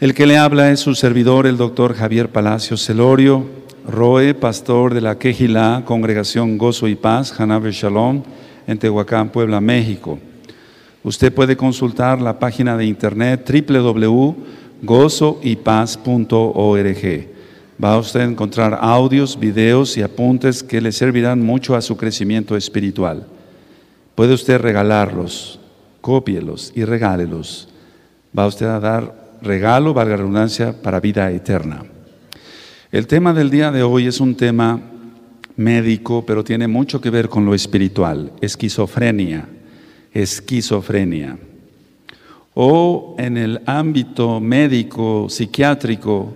El que le habla es su servidor, el doctor Javier Palacio Celorio, Roe, pastor de la Quejilá, Congregación Gozo y Paz, Hanabe Shalom, en Tehuacán, Puebla, México. Usted puede consultar la página de internet www.gozoypaz.org. Va usted a encontrar audios, videos y apuntes que le servirán mucho a su crecimiento espiritual. Puede usted regalarlos, cópielos y regálelos. Va usted a dar regalo, valga redundancia, para vida eterna. El tema del día de hoy es un tema médico, pero tiene mucho que ver con lo espiritual, esquizofrenia, esquizofrenia. O en el ámbito médico, psiquiátrico,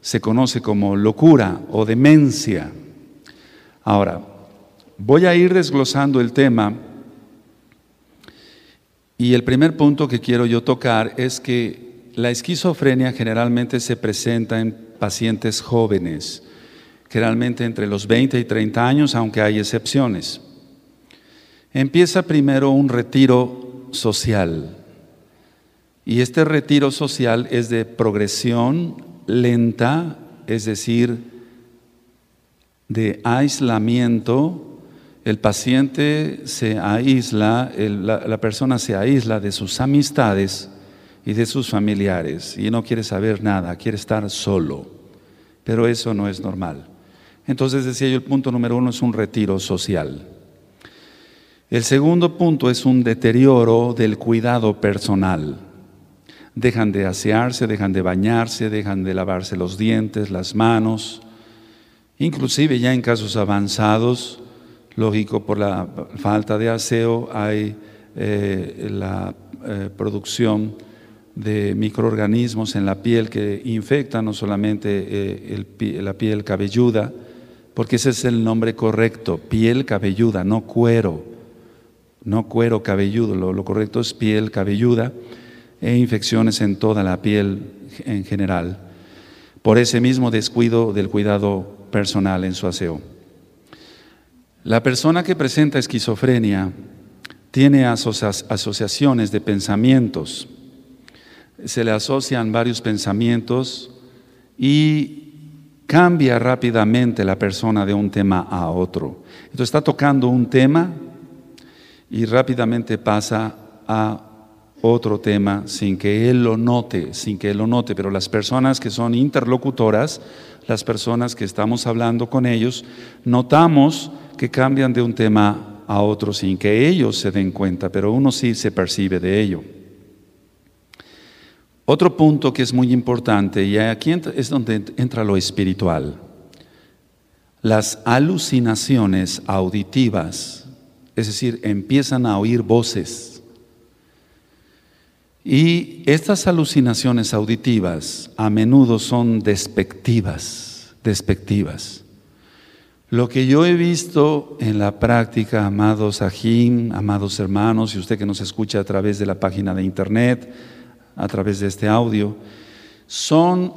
se conoce como locura o demencia. Ahora, voy a ir desglosando el tema y el primer punto que quiero yo tocar es que la esquizofrenia generalmente se presenta en pacientes jóvenes, generalmente entre los 20 y 30 años, aunque hay excepciones. Empieza primero un retiro social. Y este retiro social es de progresión lenta, es decir, de aislamiento. El paciente se aísla, la, la persona se aísla de sus amistades y de sus familiares y no quiere saber nada, quiere estar solo. Pero eso no es normal. Entonces decía yo, el punto número uno es un retiro social. El segundo punto es un deterioro del cuidado personal. Dejan de asearse, dejan de bañarse, dejan de lavarse los dientes, las manos. Inclusive ya en casos avanzados, lógico, por la falta de aseo hay eh, la eh, producción de microorganismos en la piel que infectan no solamente eh, la piel cabelluda, porque ese es el nombre correcto, piel cabelluda, no cuero, no cuero cabelludo, lo, correcto es piel cabelluda e infecciones en toda la piel en general, por ese mismo descuido del cuidado personal en su aseo. La persona que presenta esquizofrenia tiene asociaciones de pensamientos, se le asocian varios pensamientos y cambia rápidamente la persona de un tema a otro. Entonces está tocando un tema y rápidamente pasa a otro tema sin que él lo note, sin que él lo note, pero las personas que son interlocutoras, las personas que estamos hablando con ellos, notamos que cambian de un tema a otro sin que ellos se den cuenta, pero uno sí se percibe de ello. Otro punto que es muy importante, y aquí es donde entra lo espiritual, las alucinaciones auditivas, es decir, empiezan a oír voces. Y estas alucinaciones auditivas a menudo son despectivas, despectivas. Lo que yo he visto en la práctica, amados Ajim, amados hermanos, y usted que nos escucha a través de la página de internet, a través de este audio, son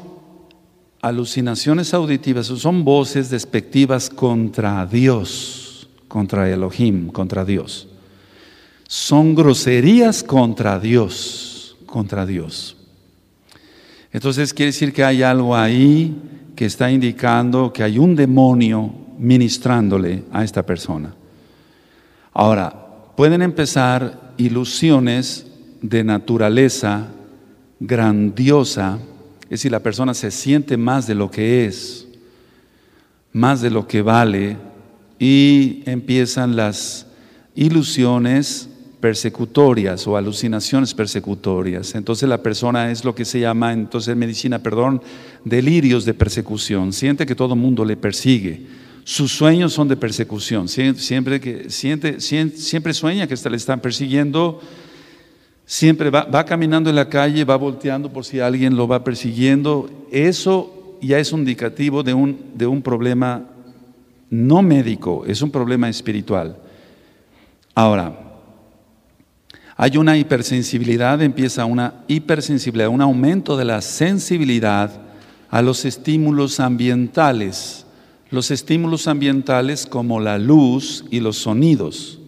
alucinaciones auditivas, son voces despectivas contra Dios, contra Elohim, contra Dios. Son groserías contra Dios, contra Dios. Entonces quiere decir que hay algo ahí que está indicando que hay un demonio ministrándole a esta persona. Ahora, pueden empezar ilusiones de naturaleza grandiosa, es decir, la persona se siente más de lo que es, más de lo que vale, y empiezan las ilusiones persecutorias o alucinaciones persecutorias. Entonces la persona es lo que se llama, entonces en medicina, perdón, delirios de persecución. Siente que todo el mundo le persigue. Sus sueños son de persecución. Siempre, que, siente, siempre sueña que le están persiguiendo Siempre va, caminando en la calle, va volteando por si alguien lo va persiguiendo. Eso ya es un indicativo de un, de un problema no médico, es un problema espiritual. Ahora, hay una hipersensibilidad, empieza una hipersensibilidad, un aumento de la sensibilidad a los estímulos ambientales. Los estímulos ambientales como la luz y los sonidos.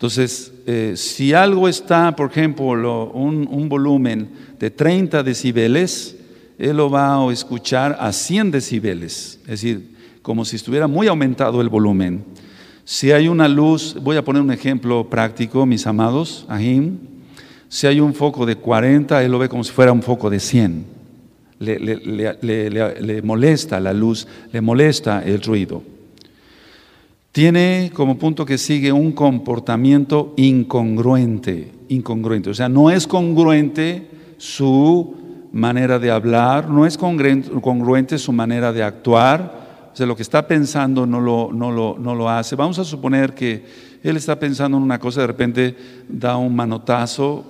Entonces, eh, si algo está, por ejemplo, un, un, volumen de 30 decibeles, él lo va a escuchar a 100 decibeles, es decir, como si estuviera muy aumentado el volumen. Si hay una luz, voy a poner un ejemplo práctico, mis amados, ahí, si hay un foco de 40, él lo ve como si fuera un foco de 100. Le, le, molesta la luz, le molesta el ruido. Tiene como punto que sigue un comportamiento incongruente, incongruente. O sea, no es congruente su manera de hablar, no es congruente su manera de actuar. O sea, lo que está pensando no lo, no lo, no lo hace. Vamos a suponer que él está pensando en una cosa, de repente da un manotazo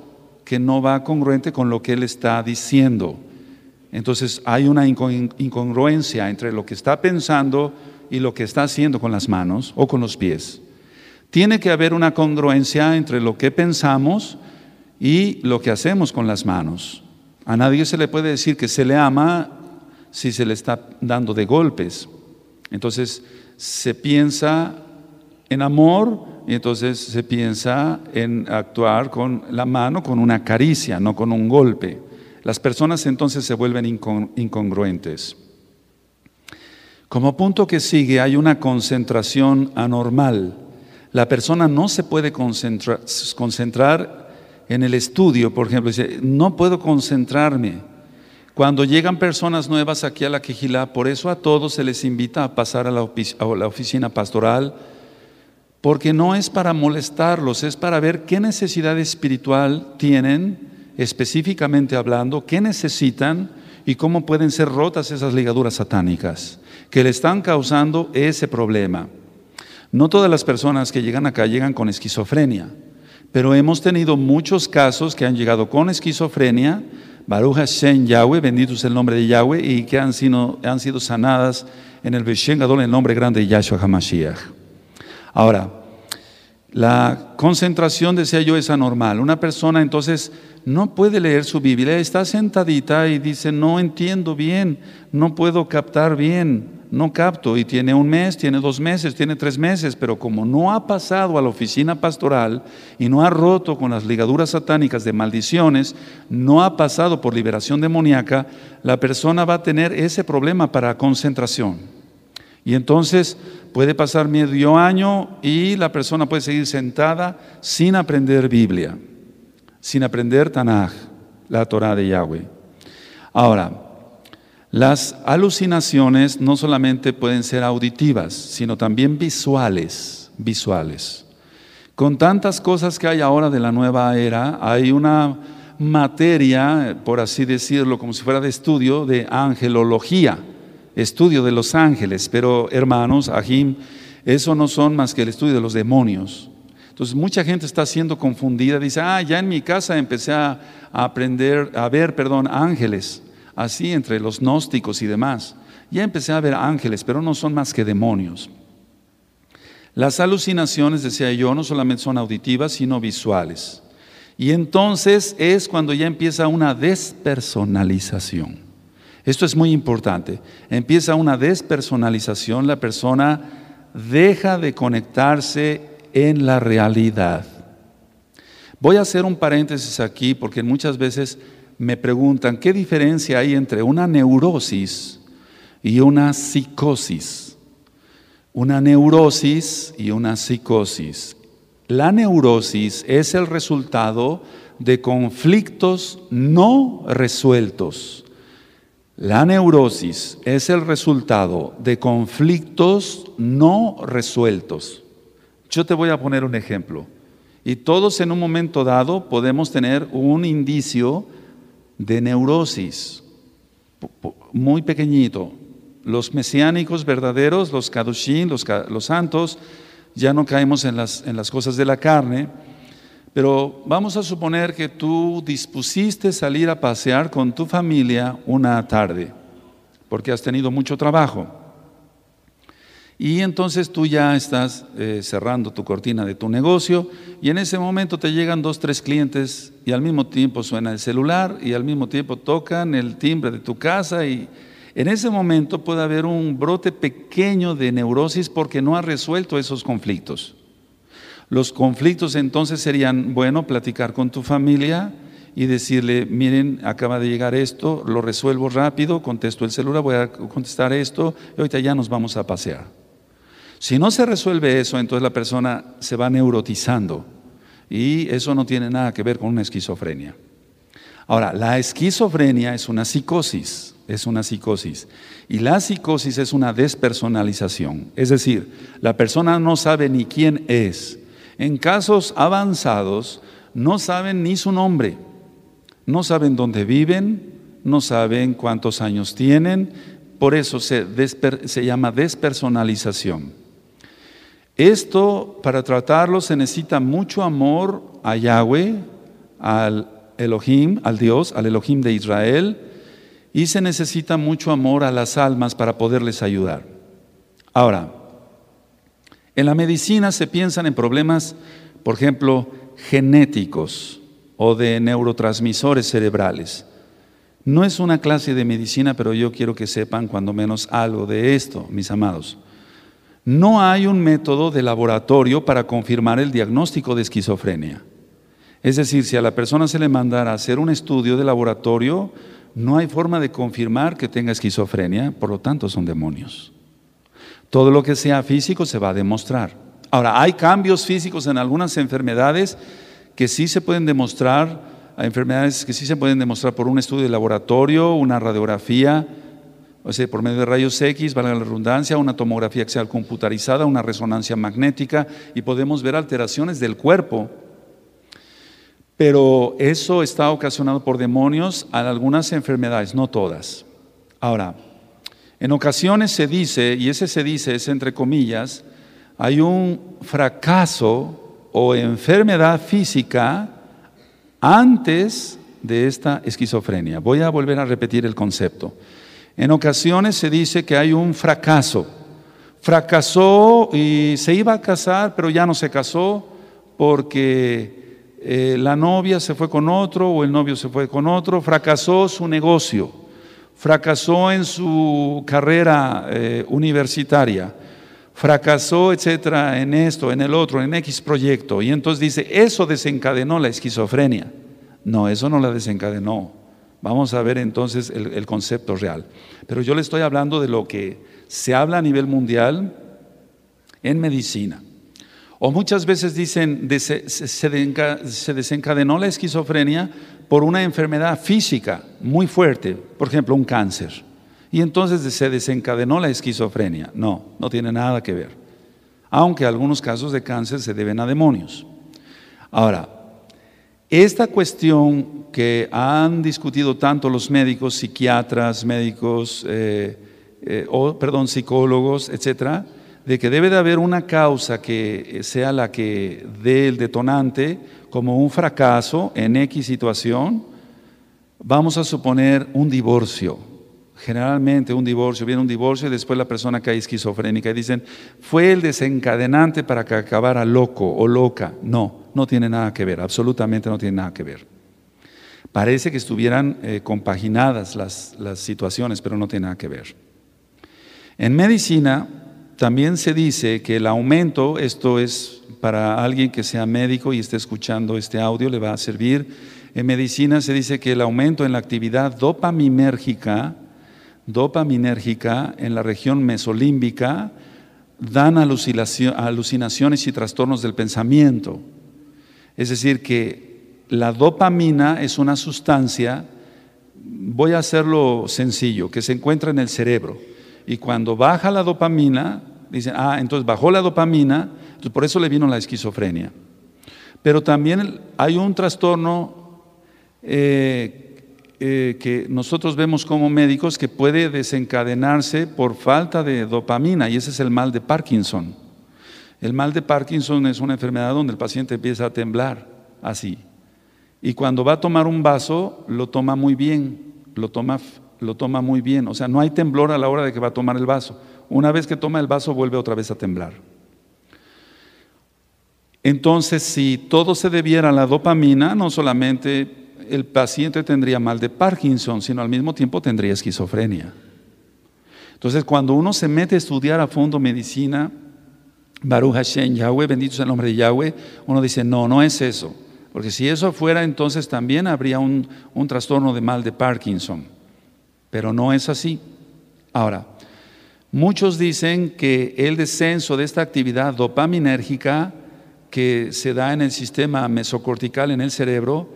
que no va congruente con lo que él está diciendo. Entonces hay una incongruencia entre lo que está pensando y lo que está haciendo con las manos o con los pies. Tiene que haber una congruencia entre lo que pensamos y lo que hacemos con las manos. A nadie se le puede decir que se le ama si se le está dando de golpes. Entonces se piensa en amor y entonces se piensa en actuar con la mano, con una caricia, no con un golpe. Las personas entonces se vuelven incongruentes. Como punto que sigue hay una concentración anormal. La persona no se puede concentrar, en el estudio, por ejemplo, dice, no puedo concentrarme. Cuando llegan personas nuevas aquí a la quejilá, por eso a todos se les invita a pasar a la, oficina pastoral, porque no es para molestarlos, es para ver qué necesidad espiritual tienen, específicamente hablando, qué necesitan y cómo pueden ser rotas esas ligaduras satánicas que le están causando ese problema. No todas las personas que llegan acá llegan con esquizofrenia, pero hemos tenido muchos casos que han llegado con esquizofrenia, Baruch Hashem Yahweh, bendito es el nombre de Yahweh, y que han sido, han sido sanadas en el Beshen en el nombre grande de Yahshua HaMashiach. Ahora, la concentración, decía yo, es anormal. Una persona entonces no puede leer su Biblia, está sentadita y dice, no entiendo bien, no puedo captar bien, no capto. Y tiene un mes, tiene dos meses, tiene tres meses, pero como no ha pasado a la oficina pastoral y no ha roto con las ligaduras satánicas de maldiciones, no ha pasado por liberación demoníaca, la persona va a tener ese problema para concentración. Y entonces puede pasar medio año y la persona puede seguir sentada sin aprender Biblia sin aprender Tanaj, la Torah de Yahweh. Ahora, las alucinaciones no solamente pueden ser auditivas, sino también visuales, visuales. Con tantas cosas que hay ahora de la nueva era, hay una materia, por así decirlo, como si fuera de estudio, de angelología, estudio de los ángeles, pero hermanos, Ajim, eso no son más que el estudio de los demonios. Entonces mucha gente está siendo confundida, dice, ah, ya en mi casa empecé a, aprender, a ver, perdón, ángeles, así entre los gnósticos y demás. Ya empecé a ver ángeles, pero no son más que demonios. Las alucinaciones, decía yo, no solamente son auditivas, sino visuales. Y entonces es cuando ya empieza una despersonalización. Esto es muy importante. Empieza una despersonalización, la persona deja de conectarse en la realidad. Voy a hacer un paréntesis aquí porque muchas veces me preguntan qué diferencia hay entre una neurosis y una psicosis. Una neurosis y una psicosis. La neurosis es el resultado de conflictos no resueltos. La neurosis es el resultado de conflictos no resueltos. Yo te voy a poner un ejemplo. Y todos en un momento dado podemos tener un indicio de neurosis, muy pequeñito. Los mesiánicos verdaderos, los kadushim, los, los, santos, ya no caemos en las, en las cosas de la carne, pero vamos a suponer que tú dispusiste salir a pasear con tu familia una tarde, porque has tenido mucho trabajo. Y entonces tú ya estás eh, cerrando tu cortina de tu negocio y en ese momento te llegan dos, tres clientes y al mismo tiempo suena el celular y al mismo tiempo tocan el timbre de tu casa y en ese momento puede haber un brote pequeño de neurosis porque no has resuelto esos conflictos. Los conflictos entonces serían, bueno, platicar con tu familia y decirle, miren, acaba de llegar esto, lo resuelvo rápido, contesto el celular, voy a contestar esto y ahorita ya nos vamos a pasear. Si no se resuelve eso, entonces la persona se va neurotizando y eso no tiene nada que ver con una esquizofrenia. Ahora, la esquizofrenia es una psicosis, es una psicosis. Y la psicosis es una despersonalización. Es decir, la persona no sabe ni quién es. En casos avanzados, no saben ni su nombre, no saben dónde viven, no saben cuántos años tienen. Por eso se, se llama despersonalización. Esto, para tratarlo, se necesita mucho amor a Yahweh, al Elohim, al Dios, al Elohim de Israel, y se necesita mucho amor a las almas para poderles ayudar. Ahora, en la medicina se piensan en problemas, por ejemplo, genéticos o de neurotransmisores cerebrales. No es una clase de medicina, pero yo quiero que sepan cuando menos algo de esto, mis amados. No hay un método de laboratorio para confirmar el diagnóstico de esquizofrenia. Es decir, si a la persona se le mandara hacer un estudio de laboratorio, no hay forma de confirmar que tenga esquizofrenia, por lo tanto son demonios. Todo lo que sea físico se va a demostrar. Ahora, hay cambios físicos en algunas enfermedades que sí se pueden demostrar, enfermedades que sí se pueden demostrar por un estudio de laboratorio, una radiografía, o sea, por medio de rayos X, valga la redundancia, una tomografía axial computarizada, una resonancia magnética, y podemos ver alteraciones del cuerpo pero eso está ocasionado por demonios a algunas enfermedades, no todas. Ahora, en ocasiones se dice, y ese se dice es entre comillas, hay un fracaso o enfermedad física antes de esta esquizofrenia. Voy a volver a repetir el concepto. En ocasiones se dice que hay un fracaso. Fracasó y se iba a casar, pero ya no se casó porque eh, la novia se fue con otro o el novio se fue con otro, fracasó su negocio, fracasó en su carrera eh, universitaria, fracasó, etcétera, en esto, en el otro, en X proyecto. Y entonces dice, eso desencadenó la esquizofrenia. No, eso no la desencadenó. Vamos a ver entonces el concepto real. Pero yo le estoy hablando de lo que se habla a nivel mundial en medicina. O muchas veces dicen, se desencadenó la esquizofrenia por una enfermedad física muy fuerte, por ejemplo, un cáncer. Y entonces se desencadenó la esquizofrenia. No, no tiene nada que ver. Aunque algunos casos de cáncer se deben a demonios. Ahora, esta cuestión que han discutido tanto los médicos, psiquiatras, médicos, eh, eh, perdón, psicólogos, etcétera, de que debe de haber una causa que sea la que dé el detonante como un fracaso en X situación, vamos a suponer un divorcio. Generalmente un divorcio, viene un divorcio y después la persona cae esquizofrénica y dicen, fue el desencadenante para que acabara loco o loca. No, no tiene nada que ver, absolutamente no tiene nada que ver. Parece que estuvieran eh, compaginadas las, las situaciones, pero no tiene nada que ver. En medicina, también se dice que el aumento, esto es para alguien que sea médico y esté escuchando este audio, le va a servir. En medicina se dice que el aumento en la actividad dopaminérgica, dopaminérgica en la región mesolímbica, dan alucinaciones y trastornos del pensamiento. Es decir, que la dopamina es una sustancia, voy a hacerlo sencillo, que se encuentra en el cerebro. Y cuando baja la dopamina, dicen, ah, entonces bajó la dopamina, por eso le vino la esquizofrenia. Pero también hay un trastorno eh, eh, que nosotros vemos como médicos que puede desencadenarse por falta de dopamina y ese es el mal de Parkinson. El mal de Parkinson es una enfermedad donde el paciente empieza a temblar así. Y cuando va a tomar un vaso, lo toma muy bien, lo toma, lo toma muy bien. O sea, no hay temblor a la hora de que va a tomar el vaso. Una vez que toma el vaso vuelve otra vez a temblar. Entonces, si todo se debiera a la dopamina, no solamente el paciente tendría mal de Parkinson, sino al mismo tiempo tendría esquizofrenia. Entonces, cuando uno se mete a estudiar a fondo medicina, Baruch Hashem, Yahweh, bendito sea el nombre de Yahweh, uno dice, no, no es eso. Porque si eso fuera, entonces también habría un, un trastorno de mal de Parkinson. Pero no es así. Ahora, muchos dicen que el descenso de esta actividad dopaminérgica que se da en el sistema mesocortical en el cerebro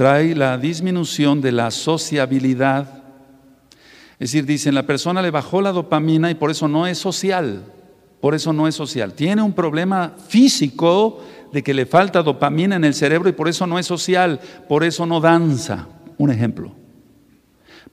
trae la disminución de la sociabilidad. Es decir, dicen, la persona le bajó la dopamina y por eso no es social. Por eso no es social. Tiene un problema físico de que le falta dopamina en el cerebro y por eso no es social. Por eso no danza. Un ejemplo.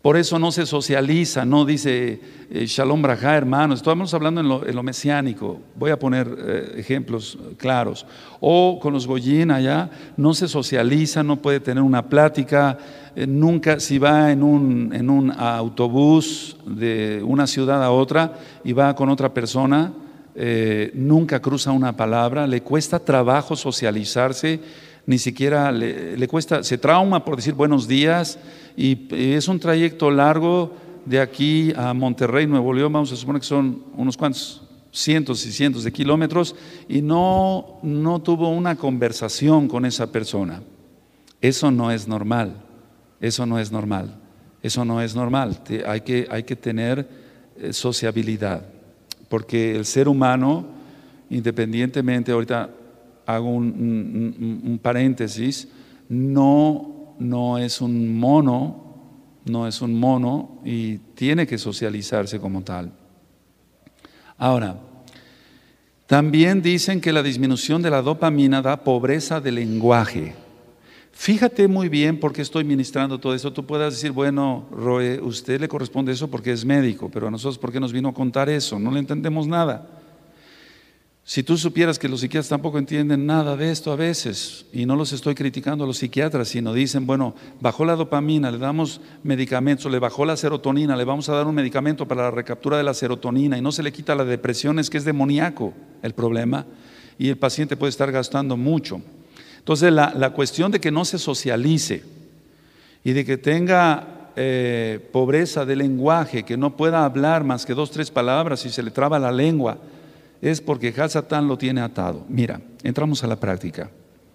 Por eso no se socializa, no dice eh, Shalom Braja, hermanos. Estamos hablando en lo, mesiánico. Voy a poner eh, ejemplos claros. O con los Goyín allá, no se socializa, no puede tener una plática. Eh, nunca, si va en un, en un autobús de una ciudad a otra y va con otra persona, nunca cruza una palabra, le cuesta trabajo socializarse, ni siquiera le cuesta, se trauma por decir buenos días y es un trayecto largo de aquí a Monterrey, Nuevo León, vamos a suponer que son unos cuantos cientos y cientos de kilómetros. Y no, no tuvo una conversación con esa persona. Eso no es normal, eso no es normal, eso no es normal. Hay que, hay que tener eh, sociabilidad, porque el ser humano, independientemente, ahorita hago un, un paréntesis, no no es un mono, no es un mono y tiene que socializarse como tal. Ahora, también dicen que la disminución de la dopamina da pobreza de lenguaje. Fíjate muy bien por qué estoy ministrando todo eso. Tú puedas decir, bueno, Roe, usted le corresponde eso porque es médico, pero a nosotros, ¿por qué nos vino a contar eso? No le entendemos nada. Si tú supieras que los psiquiatras tampoco entienden nada de esto a veces, y no los estoy criticando a los psiquiatras, sino dicen, bueno, bajó la dopamina, le damos medicamentos, le bajó la serotonina, le vamos a dar un medicamento para la recaptura de la serotonina y no se le quita la depresión, es que es demoníaco el problema y el paciente puede estar gastando mucho. Entonces, la, cuestión de que no se socialice y de que tenga eh, pobreza de lenguaje, que no pueda hablar más que dos, tres palabras y se le traba la lengua, es porque Hasatán lo tiene atado. Mira, entramos a la práctica.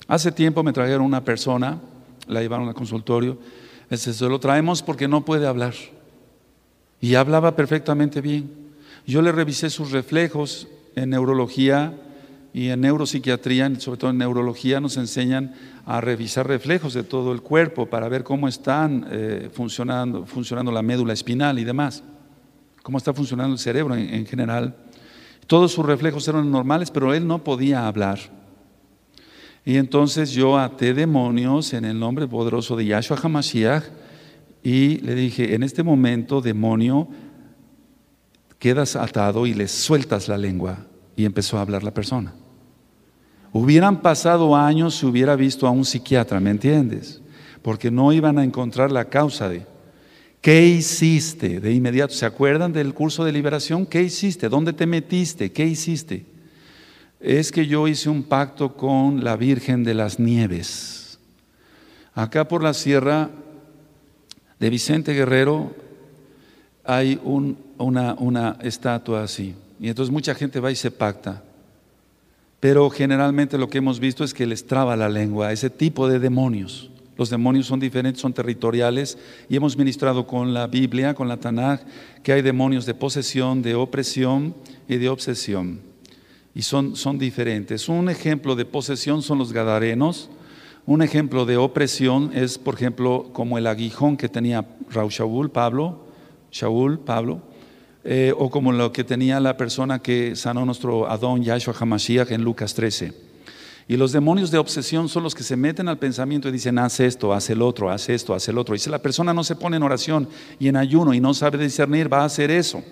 Hace tiempo me trajeron una persona, la llevaron al consultorio, se lo traemos porque no puede hablar. Y hablaba perfectamente bien. Yo le revisé sus reflejos en neurología y en neuropsiquiatría, sobre todo en neurología, nos enseñan a revisar reflejos de todo el cuerpo para ver cómo están eh, funcionando, funcionando la médula espinal y demás, cómo está funcionando el cerebro en general. Todos sus reflejos eran normales, pero él no podía hablar. Y entonces yo até demonios en el nombre poderoso de Yahshua HaMashiach y le dije, en este momento, demonio, quedas atado y le sueltas la lengua. Y empezó a hablar la persona. Hubieran pasado años si hubiera visto a un psiquiatra, ¿me entiendes? Porque no iban a encontrar la causa de... ¿Qué hiciste? De inmediato, ¿se acuerdan del curso de liberación? ¿Qué hiciste? ¿Dónde te metiste? ¿Qué hiciste? Es que yo hice un pacto con la Virgen de las Nieves. Acá por la sierra de Vicente Guerrero hay una, una estatua así. Y entonces mucha gente va y se pacta. Pero generalmente lo que hemos visto es que les traba la lengua a ese tipo de demonios. Los demonios son diferentes, son territoriales y hemos ministrado con la Biblia, con la Tanaj, que hay demonios de posesión, de opresión y de obsesión. Y son, son diferentes. Un ejemplo de posesión son los gadarenos. Un ejemplo de opresión es, por ejemplo, como el aguijón que tenía Raúl Shaul, Pablo, Shaul, Pablo, eh, o como lo que tenía la persona que sanó nuestro Adón Yahshua Hamashiach en Lucas 13. Y los demonios de obsesión son los que se meten al pensamiento y dicen, haz esto, haz el otro, haz esto, haz el otro. Y si la persona no se pone en oración y en ayuno y no sabe discernir, va a hacer eso.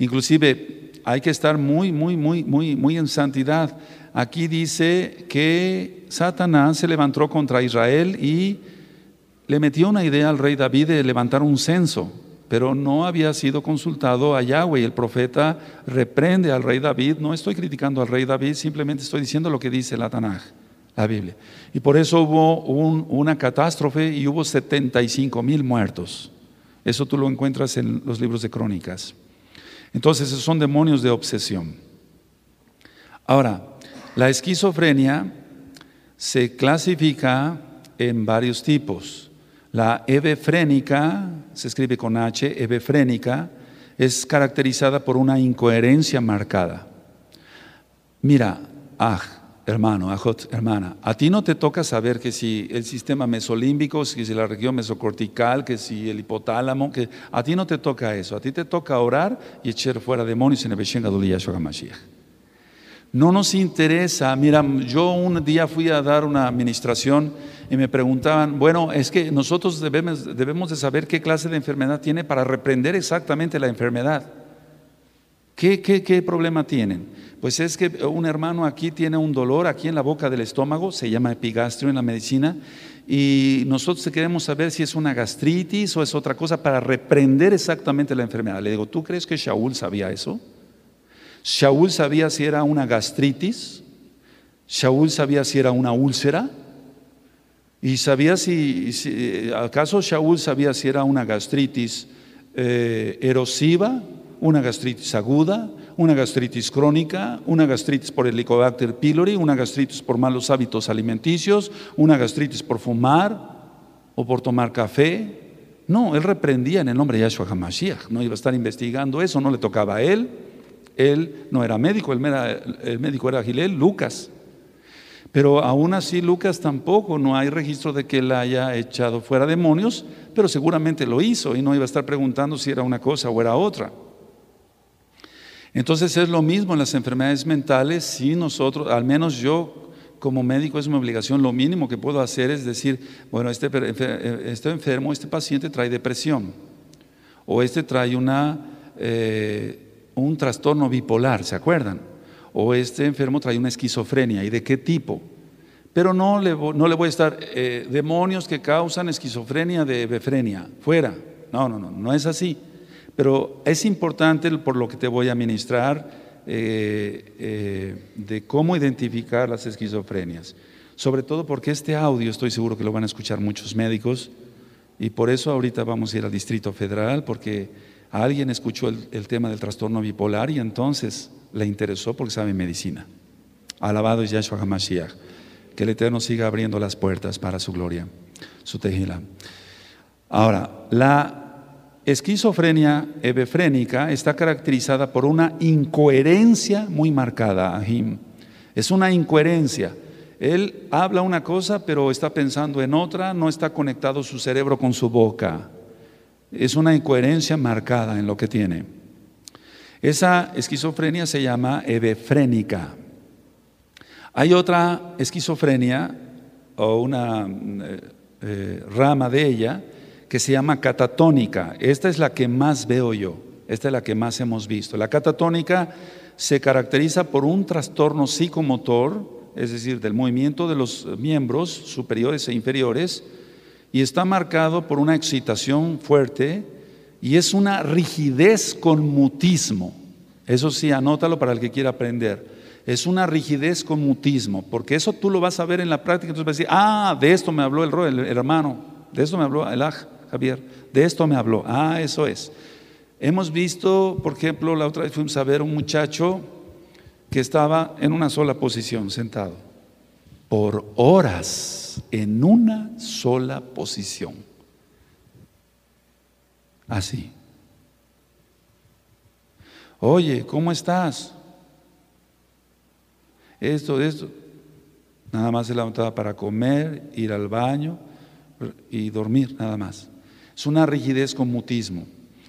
Inclusive hay que estar muy, muy, muy, muy, muy en santidad. Aquí dice que Satanás se levantó contra Israel y le metió una idea al rey David de levantar un censo pero no había sido consultado a Yahweh. El profeta reprende al rey David. No estoy criticando al rey David, simplemente estoy diciendo lo que dice la Tanaj, la Biblia. Y por eso hubo una catástrofe y hubo 75 mil muertos. Eso tú lo encuentras en los libros de crónicas. Entonces, esos son demonios de obsesión. Ahora, la esquizofrenia se clasifica en varios tipos. La hebefrénica, se escribe con H, hebefrénica, es caracterizada por una incoherencia marcada. Mira, ah, hermano, ajot, hermana, a ti no te toca saber que si el sistema mesolímbico, que si la región mesocortical, que si el hipotálamo, que a ti no te toca eso, a ti te toca orar y echar fuera demonios en el Beshenga No nos interesa, mira, yo un día fui a dar una administración y me preguntaban, bueno, es que nosotros debemos, debemos de saber qué clase de enfermedad tiene para reprender exactamente la enfermedad. ¿Qué, qué, qué problema tienen? Pues es que un hermano aquí tiene un dolor aquí en la boca del estómago, se llama epigastrio en la medicina, y nosotros queremos saber si es una gastritis o es otra cosa para reprender exactamente la enfermedad. Le digo, ¿tú crees que Shaul sabía eso? Shaul sabía si era una gastritis, Shaul sabía si era una úlcera, y sabía si, acaso Shaul sabía si era una gastritis eh, erosiva, una gastritis aguda, una gastritis crónica, una gastritis por Helicobacter pylori, una gastritis por malos hábitos alimenticios, una gastritis por fumar o por tomar café. No, él reprendía en el nombre de Yahshua HaMashiach, no iba a estar investigando eso, no le tocaba a él. Él no era médico, el, el médico era Gilel, Lucas. Pero aún así Lucas tampoco, no hay registro de que él haya echado fuera demonios, pero seguramente lo hizo y no iba a estar preguntando si era una cosa o era otra. Entonces es lo mismo en las enfermedades mentales, si nosotros, al menos yo como médico es mi obligación, lo mínimo que puedo hacer es decir, bueno, este, este enfermo, este paciente trae depresión, o este trae una, eh, un trastorno bipolar, ¿se acuerdan? O este enfermo trae una esquizofrenia, ¿y de qué tipo? Pero no le, no le voy a estar, eh, demonios que causan esquizofrenia de befrenia, fuera. No, no, no, no es así. Pero es importante por lo que te voy a ministrar eh, eh, de cómo identificar las esquizofrenias. Sobre todo porque este audio estoy seguro que lo van a escuchar muchos médicos y por eso ahorita vamos a ir al Distrito Federal porque alguien escuchó el, tema del trastorno bipolar y entonces le interesó porque sabe medicina. Alabado es Yahshua HaMashiach. Que el Eterno siga abriendo las puertas para su gloria, su tejila. Ahora, la esquizofrenia hebefrénica está caracterizada por una incoherencia muy marcada. Es una incoherencia. Él habla una cosa, pero está pensando en otra, no está conectado su cerebro con su boca. Es una incoherencia marcada en lo que tiene. Esa esquizofrenia se llama hebefrénica. Hay otra esquizofrenia o una eh, eh, rama de ella que se llama catatónica. Esta es la que más veo yo, esta es la que más hemos visto. La catatónica se caracteriza por un trastorno psicomotor, es decir, del movimiento de los miembros superiores e inferiores, y está marcado por una excitación fuerte y es una rigidez con mutismo. Eso sí, anótalo para el que quiera aprender. Es una rigidez con mutismo, porque eso tú lo vas a ver en la práctica. Entonces vas a decir, ah, de esto me habló el, el hermano, de esto me habló el aj. Javier, de esto me habló. Ah, eso es. Hemos visto, por ejemplo, la otra vez fuimos a ver un muchacho que estaba en una sola posición, sentado, por horas, en una sola posición. Así. Oye, ¿cómo estás? Esto, esto. Nada más se levantaba para comer, ir al baño y dormir, nada más. Es una rigidez con mutismo.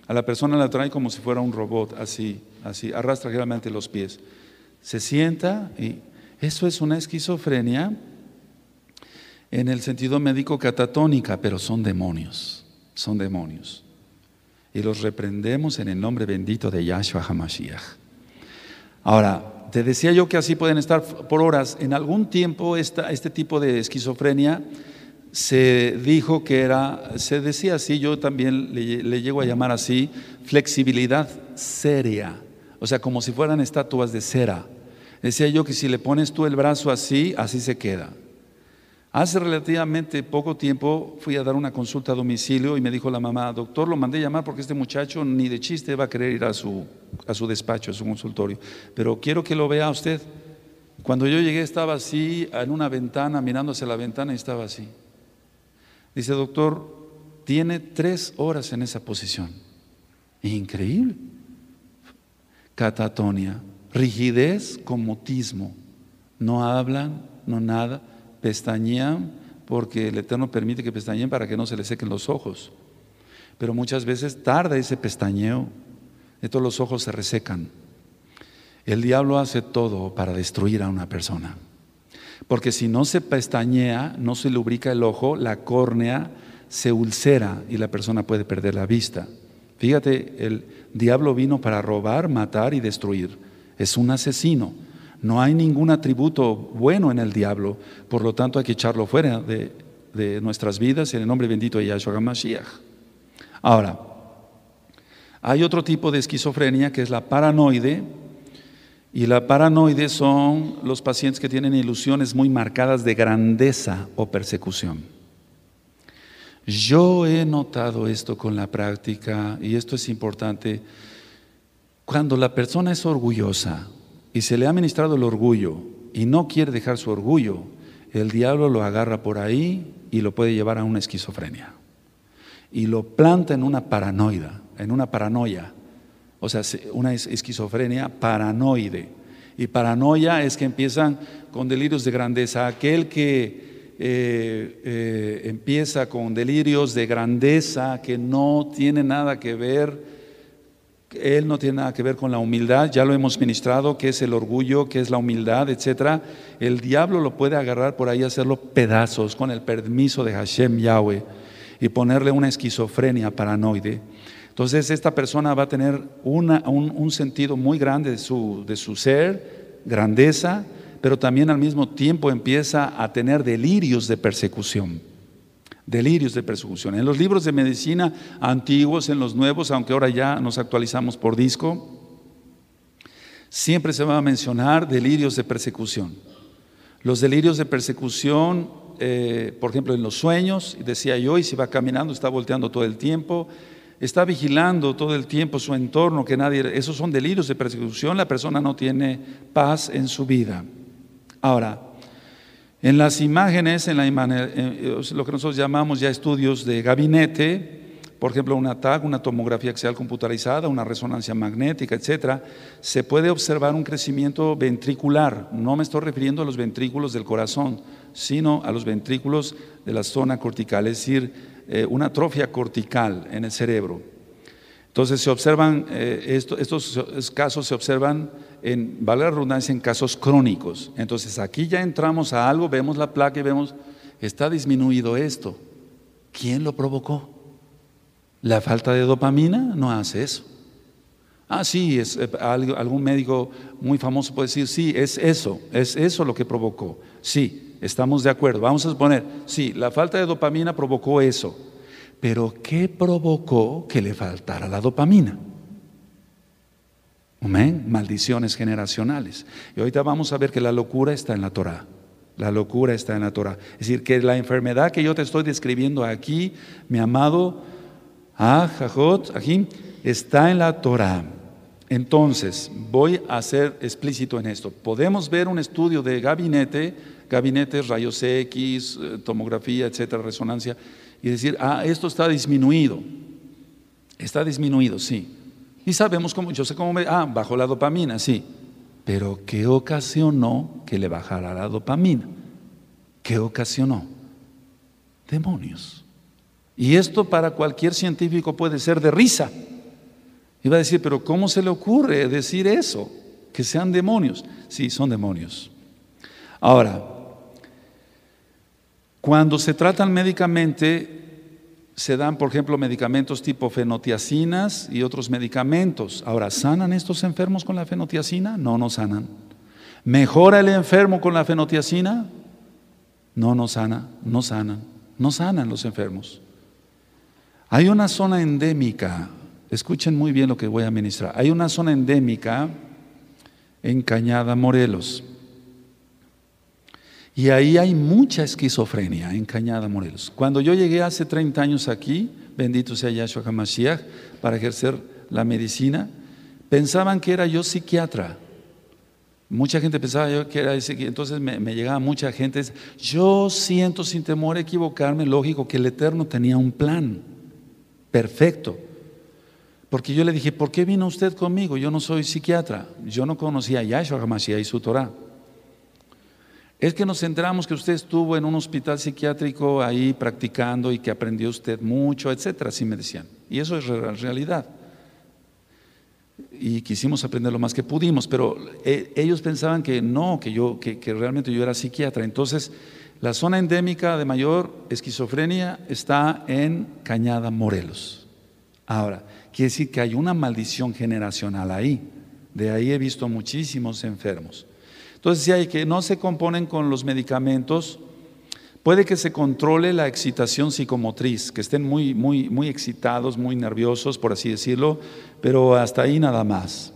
A la persona la trae como si fuera un robot, así, así, arrastra generalmente los pies. Se sienta y eso es una esquizofrenia en el sentido médico catatónica, pero son demonios, son demonios. Y los reprendemos en el nombre bendito de Yahshua HaMashiach. Ahora, te decía yo que así pueden estar por horas. En algún tiempo este tipo de esquizofrenia se dijo que era, se decía así, yo también le, llego a llamar así, flexibilidad seria, o sea, como si fueran estatuas de cera. Decía yo que si le pones tú el brazo así, así se queda. Hace relativamente poco tiempo fui a dar una consulta a domicilio y me dijo la mamá, doctor, lo mandé llamar porque este muchacho ni de chiste va a querer ir a su, a su despacho, a su consultorio, pero quiero que lo vea usted. Cuando yo llegué estaba así, en una ventana, mirando hacia la ventana y estaba así. Dice, doctor, tiene tres horas en esa posición. Increíble. Catatonia, rigidez con mutismo. No hablan, no nada, pestañean porque el Eterno permite que pestañeen para que no se les sequen los ojos. Pero muchas veces tarda ese pestañeo, todos los ojos se resecan. El diablo hace todo para destruir a una persona. Porque si no se pestañea, no se lubrica el ojo, la córnea se ulcera y la persona puede perder la vista. Fíjate, el diablo vino para robar, matar y destruir. Es un asesino. No hay ningún atributo bueno en el diablo, por lo tanto hay que echarlo fuera de, nuestras vidas en el nombre bendito de Yahshua HaMashiach. Ahora, hay otro tipo de esquizofrenia que es la paranoide, y la paranoide son los pacientes que tienen ilusiones muy marcadas de grandeza o persecución. Yo he notado esto con la práctica y esto es importante. Cuando la persona es orgullosa y se le ha ministrado el orgullo y no quiere dejar su orgullo, el diablo lo agarra por ahí y lo puede llevar a una esquizofrenia. Y lo planta en una paranoida, en una paranoia o sea, una esquizofrenia paranoide. Y paranoia es que empiezan con delirios de grandeza. Aquel que eh, eh, empieza con delirios de grandeza que no tiene nada que ver, él no tiene nada que ver con la humildad, ya lo hemos ministrado, que es el orgullo, que es la humildad, etc. El diablo lo puede agarrar por ahí, hacerlo pedazos con el permiso de Hashem Yahweh y ponerle una esquizofrenia paranoide. Entonces esta persona va a tener un, sentido muy grande de su, de su ser, grandeza, pero también al mismo tiempo empieza a tener delirios de persecución. Delirios de persecución. En los libros de medicina antiguos, en los nuevos, aunque ahora ya nos actualizamos por disco, siempre se va a mencionar delirios de persecución. Los delirios de persecución, eh, por ejemplo, en los sueños, decía yo, y si va caminando, está volteando todo el tiempo, está vigilando todo el tiempo su entorno, que nadie, esos son delirios de persecución, la persona no tiene paz en su vida. Ahora, en las imágenes, en la lo que nosotros llamamos ya estudios de gabinete, por ejemplo, un TAC, una tomografía axial computarizada, una resonancia magnética, etcétera, se puede observar un crecimiento ventricular. No me estoy refiriendo a los ventrículos del corazón, sino a los ventrículos de la zona cortical, es decir, eh, una atrofia cortical en el cerebro. Entonces se observan, eh, estos casos se observan en, vale la redundancia, en casos crónicos. Entonces aquí ya entramos a algo, vemos la placa y vemos, está disminuido esto. ¿Quién lo provocó? ¿La falta de dopamina? No hace eso. Ah, sí, es, eh, algún médico muy famoso puede decir, sí, es eso, es eso lo que provocó. Sí, estamos de acuerdo. Vamos a suponer, sí, la falta de dopamina provocó eso, pero ¿qué provocó que le faltara la dopamina? Amén, maldiciones generacionales. Y ahorita vamos a ver que la locura está en la Torah. La locura está en la Torah. Es decir, que la enfermedad que yo te estoy describiendo aquí, mi amado ah, Jajot, está en la Torah. Entonces, voy a ser explícito en esto. Podemos ver un estudio de gabinete gabinetes, rayos X, eh, tomografía, etcétera, resonancia, y decir, ah, esto está disminuido. Está disminuido, sí. Y sabemos cómo, yo sé cómo me, ah, bajó la dopamina, sí. Pero ¿qué ocasionó que le bajara la dopamina? ¿Qué ocasionó? Demonios. Y esto para cualquier científico puede ser de risa. Iba a decir, pero ¿cómo se le ocurre decir eso? Que sean demonios. Sí, son demonios. Ahora, cuando se tratan médicamente, se dan, por ejemplo, medicamentos tipo fenotiacinas y otros medicamentos. Ahora, ¿sanan estos enfermos con la fenotiacina? No, no sanan. ¿Mejora el enfermo con la fenotiacina? No, no sana, no sanan, no sanan los enfermos. Hay una zona endémica, escuchen muy bien lo que voy a ministrar. Hay una zona endémica en Cañada, Morelos. Y ahí hay mucha esquizofrenia en Cañada, Morelos. Cuando yo llegué hace 30 años aquí, bendito sea Yahshua HaMashiach, para ejercer la medicina, pensaban que era yo psiquiatra. Mucha gente pensaba yo que era ese, entonces me, me llegaba mucha gente. Yo siento sin temor a equivocarme, lógico, que el Eterno tenía un plan perfecto. Porque yo le dije, ¿por qué vino usted conmigo? Yo no soy psiquiatra, yo no conocía a Yahshua HaMashiach y su Torah. Es que nos enteramos que usted estuvo en un hospital psiquiátrico ahí practicando y que aprendió usted mucho, etcétera, así me decían. Y eso es realidad y quisimos aprender lo más que pudimos, pero eh, ellos pensaban que no, que yo, que, realmente yo era psiquiatra. Entonces, la zona endémica de mayor esquizofrenia está en Cañada, Morelos. Ahora, quiere decir que hay una maldición generacional ahí. De ahí he visto muchísimos enfermos. Entonces, si hay que no se componen con los medicamentos, Puede que se controle la excitación psicomotriz, que estén muy, muy, muy excitados, muy nerviosos, por así decirlo, pero hasta ahí nada más.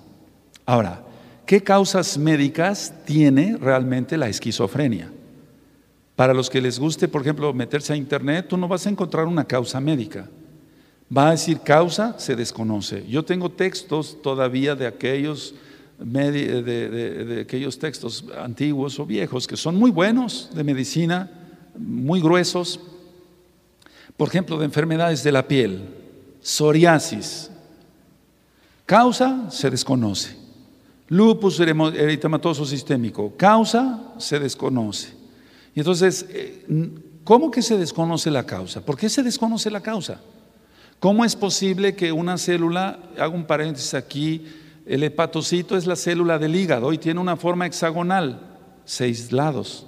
Ahora, ¿qué causas médicas tiene realmente la esquizofrenia? Para los que les guste, por ejemplo, meterse a internet, tú no vas a encontrar una causa médica. Va a decir causa, se desconoce. Yo tengo textos todavía de aquellos, de, de aquellos textos antiguos o viejos que son muy buenos de medicina, muy gruesos, por ejemplo, de enfermedades de la piel, psoriasis. Causa se desconoce. Lupus eritematoso sistémico. Causa se desconoce. Y entonces, eh, ¿cómo que se desconoce la causa? ¿Por qué se desconoce la causa? ¿Cómo es posible que una célula, hago un paréntesis aquí, el hepatocito es la célula del hígado y tiene una forma hexagonal, seis lados.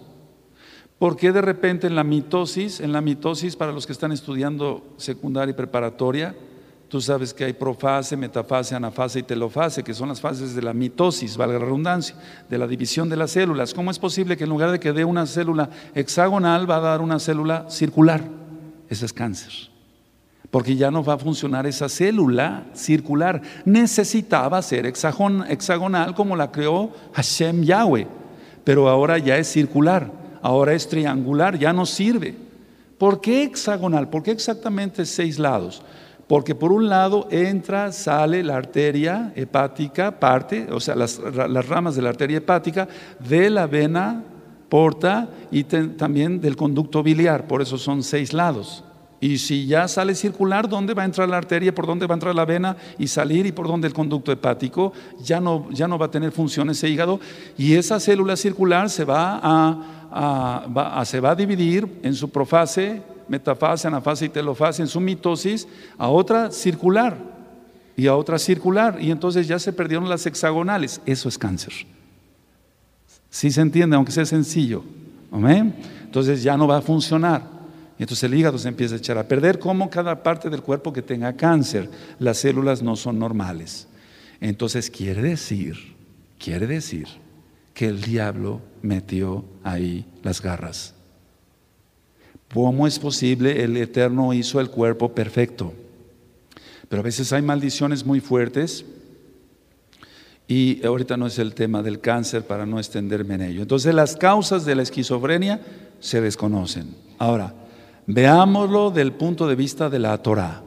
¿Por qué de repente en la mitosis, en la mitosis para los que están estudiando secundaria y preparatoria, tú sabes que hay profase, metafase, anafase y telofase, que son las fases de la mitosis, valga la redundancia, de la división de las células. ¿Cómo es posible que en lugar de que dé una célula hexagonal va a dar una célula circular? Ese es cáncer. Porque ya no va a funcionar esa célula circular. Necesitaba ser hexagonal como la creó Hashem Yahweh, pero ahora ya es circular ahora es triangular, ya no sirve. ¿Por qué hexagonal? ¿Por qué exactamente seis lados? Porque por un lado entra, sale la arteria hepática, parte, o sea, las, ramas de la arteria hepática, de la vena porta y también del conducto biliar, por eso son seis lados. Y si ya sale circular, ¿dónde va a entrar la arteria? ¿Por dónde va a entrar la vena? Y salir y por dónde el conducto hepático. Ya no, ya no va a tener función ese hígado. Y esa célula circular se va a se va a dividir en su profase, metafase, anafase y telofase, en su mitosis, a otra circular y a otra circular. Y entonces ya se perdieron las hexagonales. Eso es cáncer. Si se entiende, aunque sea sencillo. ¿Amén? Entonces ya no va a funcionar. Y entonces el hígado se empieza a echar a perder como cada parte del cuerpo que tenga cáncer. Las células no son normales. Entonces quiere decir, quiere decir que el diablo metió ahí las garras. ¿Cómo es posible? El Eterno hizo el cuerpo perfecto. Pero a veces hay maldiciones muy fuertes y ahorita no es el tema del cáncer para no extenderme en ello. Entonces las causas de la esquizofrenia se desconocen. Ahora, veámoslo del punto de vista de la Torah.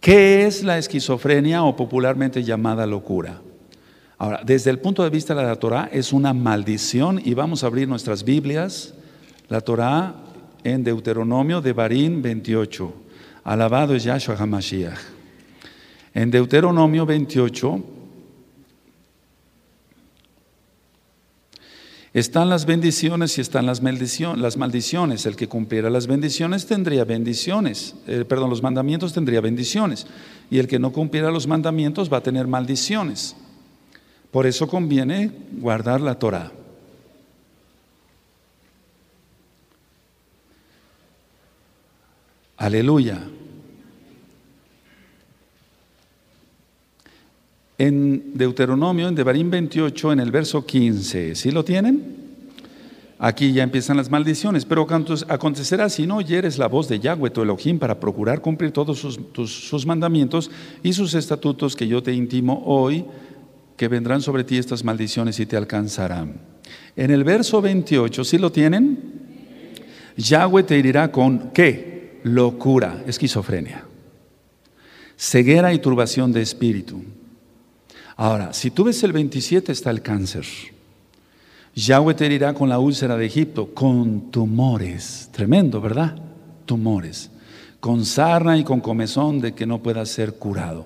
¿Qué es la esquizofrenia o popularmente llamada locura? Ahora, desde el punto de vista de la Torah, es una maldición y vamos a abrir nuestras Biblias, la Torah en Deuteronomio de Barín 28. Alabado es Yahshua HaMashiach. En Deuteronomio 28 están las bendiciones y están las, maldiciones. El que cumpliera las bendiciones tendría bendiciones. Eh, perdón, los mandamientos tendría bendiciones. Y el que no cumpliera los mandamientos va a tener maldiciones. Por eso conviene guardar la Torah. Aleluya. En Deuteronomio, en Devarim 28, en el verso 15, ¿sí lo tienen? Aquí ya empiezan las maldiciones, pero acontecerá si no oyeres la voz de Yahweh tu Elohim para procurar cumplir todos sus, mandamientos y sus estatutos que yo te intimo hoy, que vendrán sobre ti estas maldiciones y te alcanzarán. En el verso 28, ¿sí lo tienen? Yahweh te herirá con ¿qué? Locura, esquizofrenia, ceguera y turbación de espíritu. Ahora, si tú ves el 27 está el cáncer. Yahweh te herirá con la úlcera de Egipto, con tumores. Tremendo, ¿verdad? Tumores. Con sarna y con comezón de que no pueda ser curado.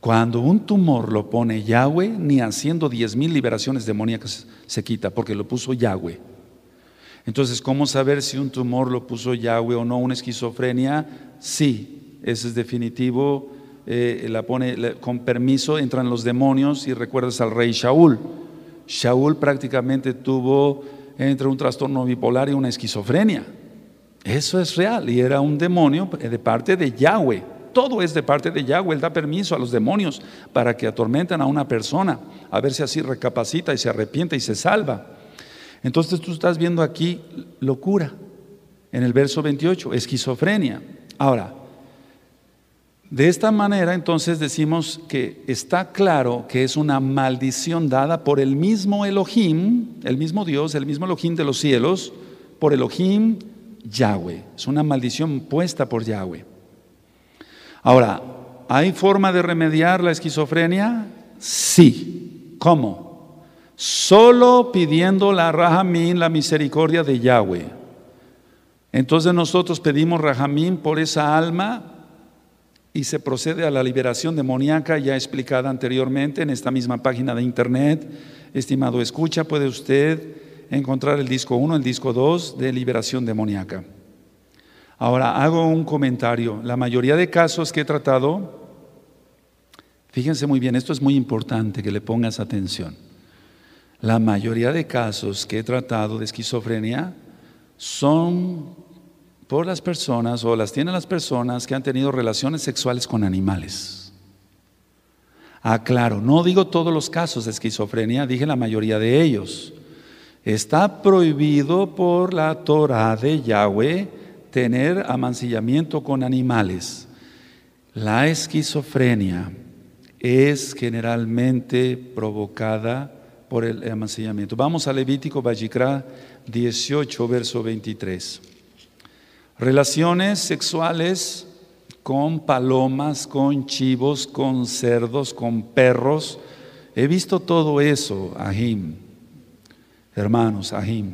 Cuando un tumor lo pone Yahweh, ni haciendo diez mil liberaciones demoníacas se quita, porque lo puso Yahweh. Entonces, ¿cómo saber si un tumor lo puso Yahweh o no? Una esquizofrenia, sí, ese es definitivo. Eh, la pone con permiso, entran los demonios y recuerdas al rey Shaul. Shaul prácticamente tuvo entre un trastorno bipolar y una esquizofrenia. Eso es real y era un demonio de parte de Yahweh. Todo es de parte de Yahweh. Él da permiso a los demonios para que atormenten a una persona, a ver si así recapacita y se arrepiente y se salva. Entonces tú estás viendo aquí locura en el verso 28, esquizofrenia. Ahora, de esta manera entonces decimos que está claro que es una maldición dada por el mismo Elohim, el mismo Dios, el mismo Elohim de los cielos, por Elohim Yahweh. Es una maldición puesta por Yahweh. Ahora, ¿hay forma de remediar la esquizofrenia? Sí. ¿Cómo? Solo pidiendo la rahamín, la misericordia de Yahweh. Entonces nosotros pedimos rahamín por esa alma y se procede a la liberación demoníaca ya explicada anteriormente en esta misma página de internet. Estimado escucha, puede usted encontrar el disco 1, el disco 2 de liberación demoníaca. Ahora, hago un comentario. La mayoría de casos que he tratado, fíjense muy bien, esto es muy importante que le pongas atención. La mayoría de casos que he tratado de esquizofrenia son por las personas o las tienen las personas que han tenido relaciones sexuales con animales. Aclaro, no digo todos los casos de esquizofrenia, dije la mayoría de ellos. Está prohibido por la Torah de Yahweh tener amancillamiento con animales. La esquizofrenia es generalmente provocada por el amancillamiento. Vamos a Levítico Vallicra 18, verso 23. Relaciones sexuales con palomas, con chivos, con cerdos, con perros. He visto todo eso, Ahim. Hermanos, Ahim.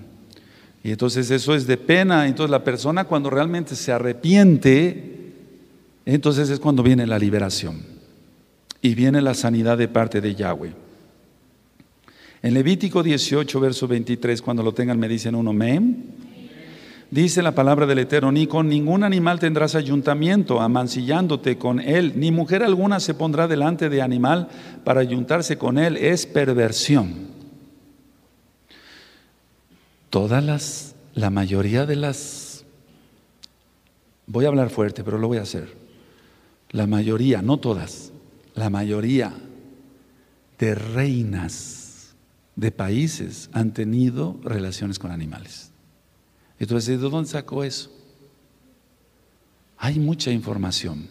Y entonces eso es de pena. Entonces la persona cuando realmente se arrepiente, entonces es cuando viene la liberación. Y viene la sanidad de parte de Yahweh. En Levítico 18, verso 23, cuando lo tengan me dicen uno, mem. Dice la palabra del Eterno, ni con ningún animal tendrás ayuntamiento, amancillándote con él, ni mujer alguna se pondrá delante de animal para ayuntarse con él, es perversión. Todas las, la mayoría de las, voy a hablar fuerte, pero lo voy a hacer, la mayoría, no todas, la mayoría de reinas de países han tenido relaciones con animales. Entonces, ¿de dónde sacó eso? Hay mucha información.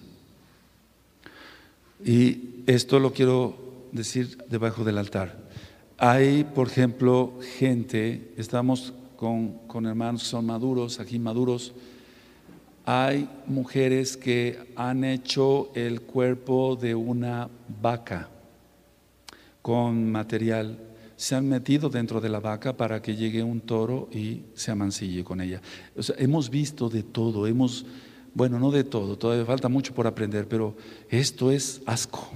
Y esto lo quiero decir debajo del altar. Hay, por ejemplo, gente, estamos con, hermanos que son maduros, aquí maduros, hay mujeres que han hecho el cuerpo de una vaca con material, se han metido dentro de la vaca para que llegue un toro y se amancille con ella. hemos visto de todo, hemos, bueno, no de todo, todavía falta mucho por aprender, pero esto es asco,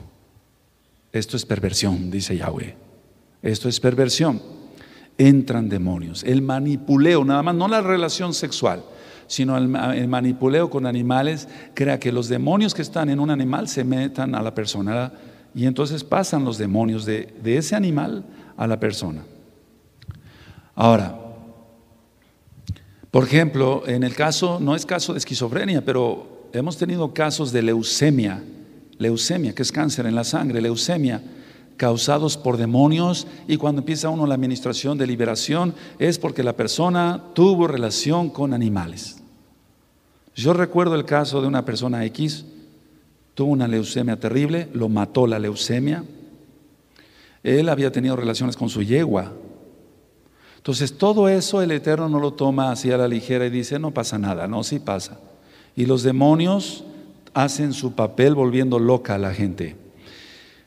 esto es perversión, dice Yahweh. Esto es perversión. Entran demonios. El manipuleo, nada más, no la relación sexual, sino el, manipuleo con animales, crea que los demonios que están en un animal se metan a la persona y entonces pasan los demonios de, de ese animal a la persona. Ahora, por ejemplo, en el caso, no es caso de esquizofrenia, pero hemos tenido casos de leucemia, leucemia, que es cáncer en la sangre, leucemia causados por demonios y cuando empieza uno la administración de liberación es porque la persona tuvo relación con animales. Yo recuerdo el caso de una persona X, tuvo una leucemia terrible, lo mató la leucemia. Él había tenido relaciones con su yegua. Entonces todo eso el Eterno no lo toma así a la ligera y dice, no pasa nada, no, sí pasa. Y los demonios hacen su papel volviendo loca a la gente.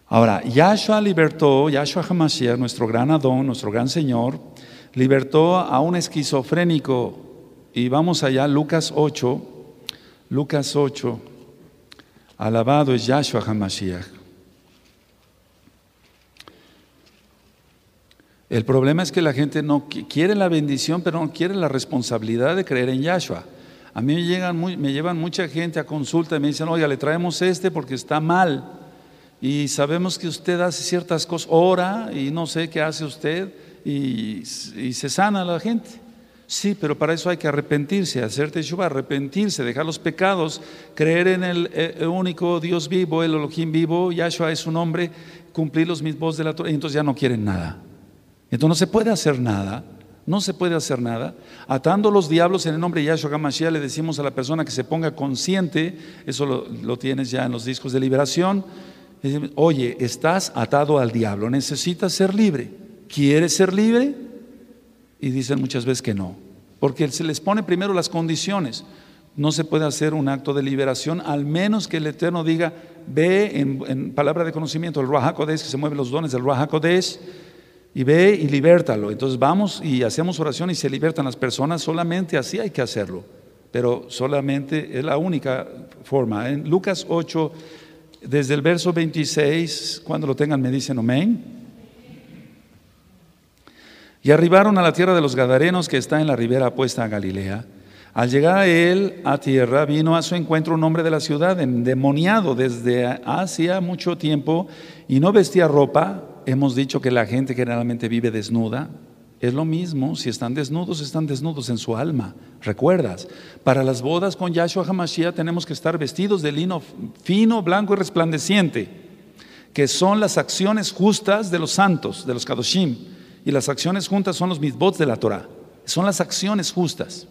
Ahora, Yahshua libertó, Yahshua Hamashiach, nuestro gran Adón, nuestro gran Señor, libertó a un esquizofrénico. Y vamos allá, Lucas 8, Lucas 8, alabado es Yahshua HaMashiach. El problema es que la gente no quiere la bendición, pero no quiere la responsabilidad de creer en Yahshua. A mí me, llegan me llevan mucha gente a consulta y me dicen, oiga, le traemos este porque está mal. Y sabemos que usted hace ciertas cosas, ora y no sé qué hace usted y, se sana la gente. Sí, pero para eso hay que arrepentirse, hacer teshuva, arrepentirse, dejar los pecados, creer en el, el, único Dios vivo, el Elohim vivo, Yahshua es su nombre, cumplir los mismos de la Torah, y entonces ya no quieren nada. Entonces no se puede hacer nada, no se puede hacer nada. Atando los diablos en el nombre de Yahshua HaMashiach le decimos a la persona que se ponga consciente, eso lo, tienes ya en los discos de liberación, oye, estás atado al diablo, necesitas ser libre. ¿Quieres ser libre? Y dicen muchas veces que no, porque se les pone primero las condiciones. No se puede hacer un acto de liberación, al menos que el Eterno diga, ve en, palabra de conocimiento, el Ruach que se mueven los dones del Ruach y ve y libértalo. Entonces vamos y hacemos oración y se libertan las personas, solamente así hay que hacerlo, pero solamente es la única forma. En Lucas 8, desde el verso 26, cuando lo tengan me dicen amén. Y arribaron a la tierra de los Gadarenos que está en la ribera opuesta a Galilea. Al llegar a él a tierra, vino a su encuentro un hombre de la ciudad, endemoniado desde hacía mucho tiempo, y no vestía ropa, hemos dicho que la gente generalmente vive desnuda. Es lo mismo, si están desnudos, están desnudos en su alma. ¿Recuerdas? Para las bodas con Yahshua HaMashiach tenemos que estar vestidos de lino fino, blanco y resplandeciente, que son las acciones justas de los santos, de los Kadoshim. Y las acciones juntas son los mitzvot de la Torah. Son las acciones justas.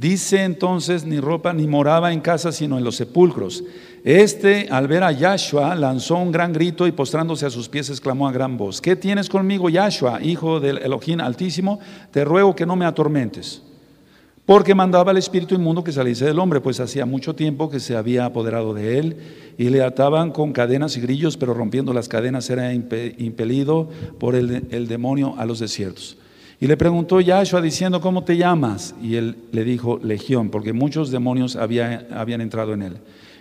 Dice entonces, ni ropa ni moraba en casa, sino en los sepulcros. Este, al ver a Yahshua, lanzó un gran grito y postrándose a sus pies exclamó a gran voz, ¿qué tienes conmigo, Yahshua, hijo del Elohim Altísimo? Te ruego que no me atormentes. Porque mandaba al espíritu inmundo que saliese del hombre, pues hacía mucho tiempo que se había apoderado de él y le ataban con cadenas y grillos, pero rompiendo las cadenas era impelido por el, el demonio a los desiertos. Y le preguntó Yahshua diciendo, ¿cómo te llamas? Y él le dijo, Legión, porque muchos demonios habían entrado en él.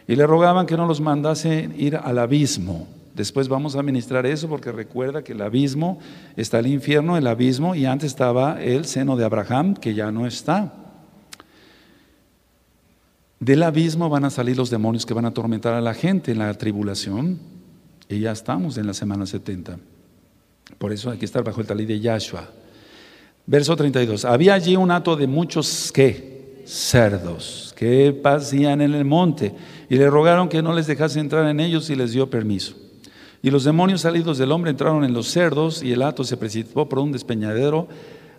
Y le rogaban que no los mandase ir al abismo. Después vamos a ministrar eso porque recuerda que el abismo está el infierno, el abismo, y antes estaba el seno de Abraham, que ya no está. Del abismo van a salir los demonios que van a atormentar a la gente en la tribulación. Y ya estamos en la semana 70. Por eso hay que estar bajo el talí de Yahshua. Verso 32. Había allí un hato de muchos que cerdos que pasían en el monte y le rogaron que no les dejase entrar en ellos y les dio permiso. Y los demonios salidos del hombre entraron en los cerdos y el hato se precipitó por un despeñadero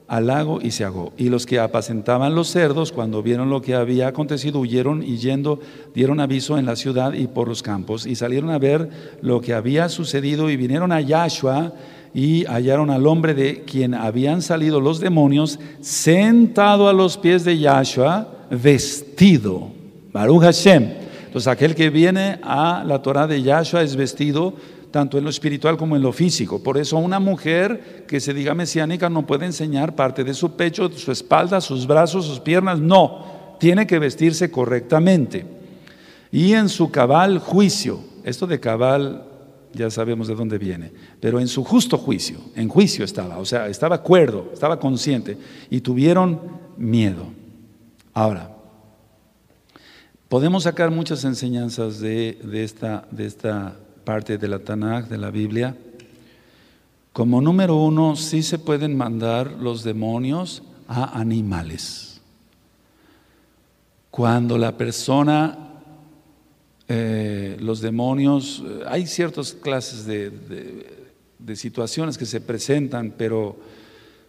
al lago y se ahogó. Y los que apacentaban los cerdos, cuando vieron lo que había acontecido, huyeron y yendo dieron aviso en la ciudad y por los campos y salieron a ver lo que había sucedido y vinieron a Yahshua y hallaron al hombre de quien habían salido los demonios sentado a los pies de Yahshua, vestido. Baruch Hashem. Entonces aquel que viene a la Torah de Yahshua es vestido tanto en lo espiritual como en lo físico. Por eso una mujer que se diga mesiánica no puede enseñar parte de su pecho, su espalda, sus brazos, sus piernas. No, tiene que vestirse correctamente. Y en su cabal juicio, esto de cabal ya sabemos de dónde viene, pero en su justo juicio, en juicio estaba, o sea, estaba cuerdo, estaba consciente y tuvieron miedo. Ahora, podemos sacar muchas enseñanzas de, esta, de esta parte de la Tanakh, de la Biblia. Como número uno, sí se pueden mandar los demonios a animales. Cuando la persona eh, los demonios, eh, hay ciertas clases de, situaciones que se presentan, pero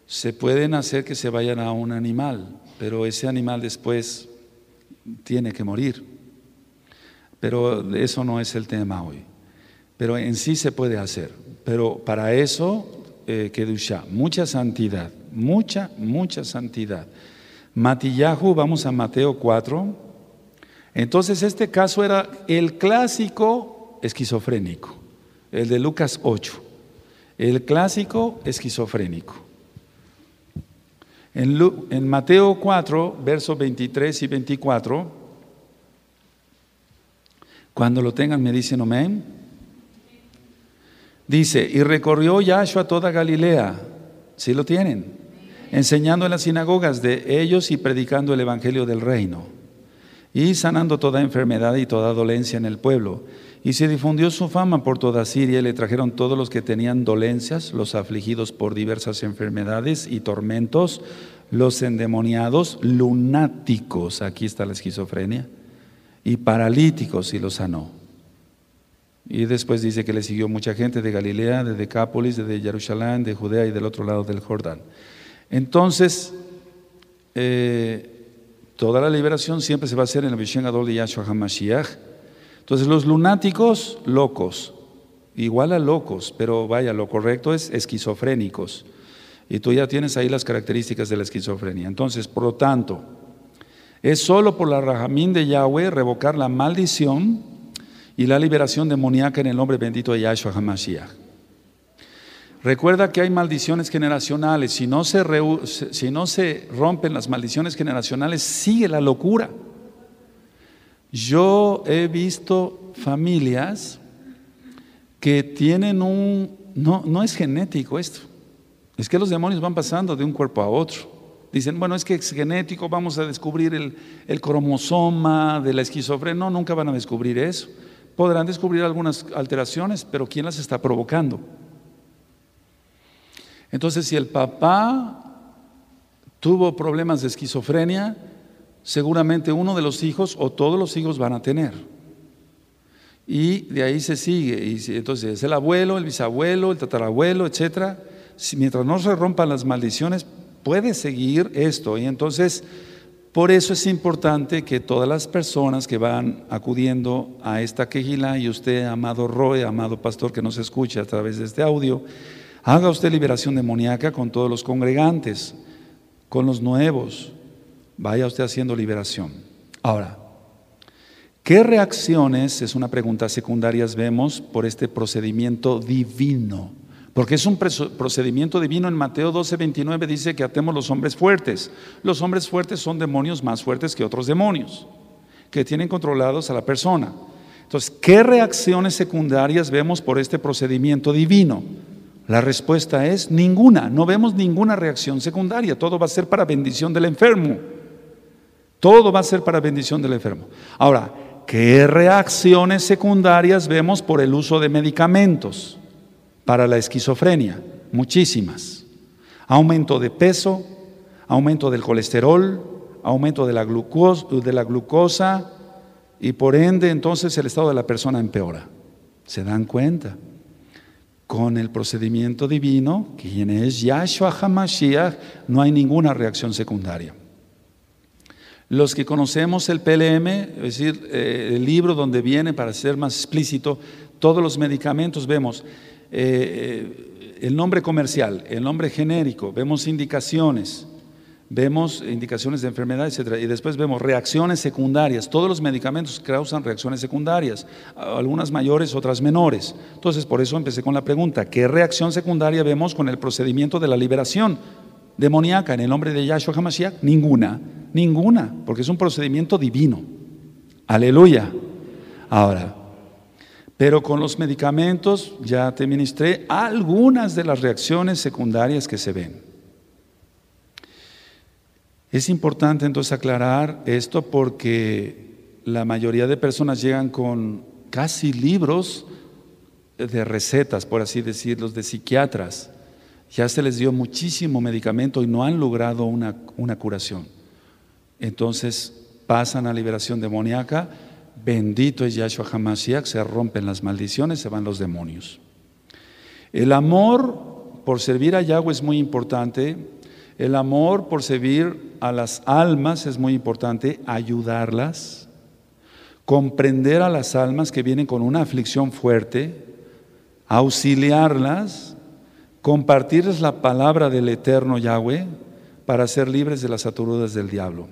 se pueden hacer que se vayan a un animal, pero ese animal después tiene que morir. Pero eso no es el tema hoy. Pero en sí se puede hacer. Pero para eso, eh, ya mucha santidad, mucha, mucha santidad. Matillahu, vamos a Mateo 4. Entonces este caso era el clásico esquizofrénico, el de Lucas 8, el clásico esquizofrénico. En, Mateo 4, versos 23 y 24, cuando lo tengan me dicen amén. Dice, y recorrió Yahshua toda Galilea, si lo tienen, enseñando en las sinagogas de ellos y predicando el Evangelio del reino, y sanando toda enfermedad y toda dolencia en el pueblo. Y se difundió su fama por toda Siria y le trajeron todos los que tenían dolencias, los afligidos por diversas enfermedades y tormentos, los endemoniados, lunáticos, aquí está la esquizofrenia, y paralíticos y los sanó. Y después dice que le siguió mucha gente de Galilea, de Decápolis, de Jerusalén, de Judea y del otro lado del Jordán. Entonces, eh, toda la liberación siempre se va a hacer en la visión Adol de Yahshua HaMashiach entonces los lunáticos, locos, igual a locos, pero vaya, lo correcto es esquizofrénicos. Y tú ya tienes ahí las características de la esquizofrenia. Entonces, por lo tanto, es solo por la rajamín de Yahweh revocar la maldición y la liberación demoníaca en el nombre bendito de Yahshua HaMashiach. Recuerda que hay maldiciones generacionales. Si no, se si no se rompen las maldiciones generacionales, sigue la locura. Yo he visto familias que tienen un, no, no es genético esto, es que los demonios van pasando de un cuerpo a otro. Dicen, bueno, es que es genético, vamos a descubrir el, el cromosoma de la esquizofrenia. No, nunca van a descubrir eso. Podrán descubrir algunas alteraciones, pero ¿quién las está provocando? Entonces, si el papá tuvo problemas de esquizofrenia, seguramente uno de los hijos o todos los hijos van a tener. Y de ahí se sigue. Y entonces es el abuelo, el bisabuelo, el tatarabuelo, etc. mientras no se rompan las maldiciones, puede seguir esto. Y entonces, por eso es importante que todas las personas que van acudiendo a esta quejila, y usted, amado Roy, amado pastor que nos escucha a través de este audio, haga usted liberación demoníaca con todos los congregantes, con los nuevos, vaya usted haciendo liberación. Ahora, ¿qué reacciones, es una pregunta secundaria, vemos por este procedimiento divino? Porque es un procedimiento divino. En Mateo 12, 29 dice que atemos los hombres fuertes. Los hombres fuertes son demonios más fuertes que otros demonios, que tienen controlados a la persona. Entonces, ¿qué reacciones secundarias vemos por este procedimiento divino? La respuesta es ninguna. No vemos ninguna reacción secundaria. Todo va a ser para bendición del enfermo. Todo va a ser para bendición del enfermo. Ahora, ¿qué reacciones secundarias vemos por el uso de medicamentos para la esquizofrenia? Muchísimas. Aumento de peso, aumento del colesterol, aumento de la, glucosa, y por ende entonces el estado de la persona empeora. ¿Se dan cuenta? Con el procedimiento divino, quien es Yahshua HaMashiach, no hay ninguna reacción secundaria. Los que conocemos el PLM, es decir, eh, el libro donde viene, para ser más explícito, todos los medicamentos, vemos eh, el nombre comercial, el nombre genérico, vemos indicaciones, vemos indicaciones de enfermedad, etc. Y después vemos reacciones secundarias. Todos los medicamentos causan reacciones secundarias, algunas mayores, otras menores. Entonces, por eso empecé con la pregunta, ¿qué reacción secundaria vemos con el procedimiento de la liberación demoníaca en el nombre de Yahshua HaMashiach? Ninguna. Ninguna, porque es un procedimiento divino. Aleluya. Ahora, pero con los medicamentos ya te ministré algunas de las reacciones secundarias que se ven. Es importante entonces aclarar esto porque la mayoría de personas llegan con casi libros de recetas, por así decirlo, de psiquiatras. Ya se les dio muchísimo medicamento y no han logrado una, una curación. Entonces pasan a liberación demoníaca, bendito es Yahshua HaMashiach, se rompen las maldiciones, se van los demonios. El amor por servir a Yahweh es muy importante, el amor por servir a las almas es muy importante, ayudarlas, comprender a las almas que vienen con una aflicción fuerte, auxiliarlas, compartirles la palabra del eterno Yahweh para ser libres de las ataduras del diablo.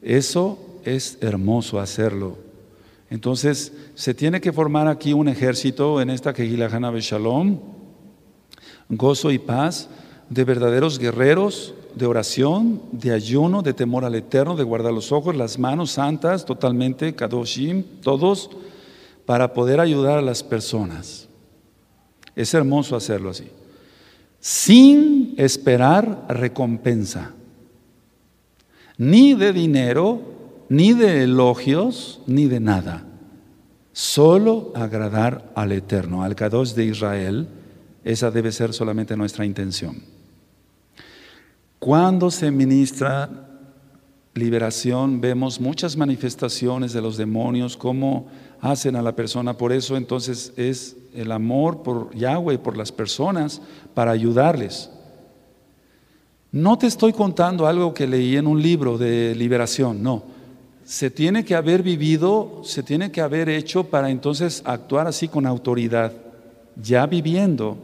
Eso es hermoso hacerlo. Entonces, se tiene que formar aquí un ejército en esta Kehilahana Shalom, gozo y paz, de verdaderos guerreros, de oración, de ayuno, de temor al Eterno, de guardar los ojos, las manos santas, totalmente, kadoshim, todos, para poder ayudar a las personas. Es hermoso hacerlo así, sin esperar recompensa, ni de dinero, ni de elogios, ni de nada. Solo agradar al Eterno, al Kadosh de Israel, esa debe ser solamente nuestra intención. Cuando se ministra liberación, vemos muchas manifestaciones de los demonios, cómo hacen a la persona. Por eso entonces es el amor por Yahweh, por las personas, para ayudarles. No te estoy contando algo que leí en un libro de liberación, no. Se tiene que haber vivido, se tiene que haber hecho para entonces actuar así con autoridad, ya viviendo.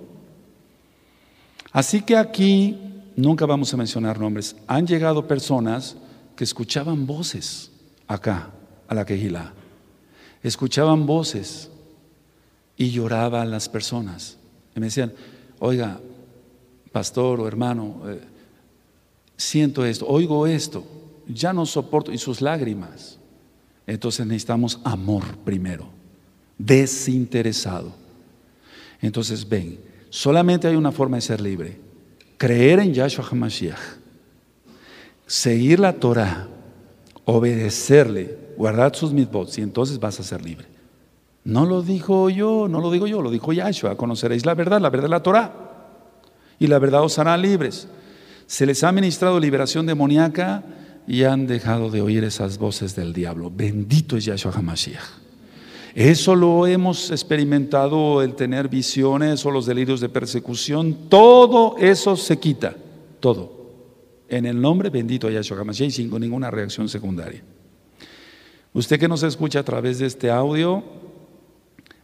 Así que aquí nunca vamos a mencionar nombres, han llegado personas que escuchaban voces acá, a la quejila. Escuchaban voces y lloraban las personas. Y me decían, oiga, pastor o hermano, eh, siento esto, oigo esto, ya no soporto, y sus lágrimas. Entonces necesitamos amor primero, desinteresado. Entonces ven, solamente hay una forma de ser libre creer en Yahshua HaMashiach, seguir la Torah, obedecerle, guardar sus mitzvot, y entonces vas a ser libre. No lo dijo yo, no lo digo yo, lo dijo Yahshua. Conoceréis la verdad, la verdad es la Torah. Y la verdad os hará libres. Se les ha ministrado liberación demoníaca y han dejado de oír esas voces del diablo. Bendito es Yahshua HaMashiach. Eso lo hemos experimentado, el tener visiones o los delirios de persecución. Todo eso se quita, todo. En el nombre bendito de Yahshua HaMashiach sin ninguna reacción secundaria. Usted que nos escucha a través de este audio,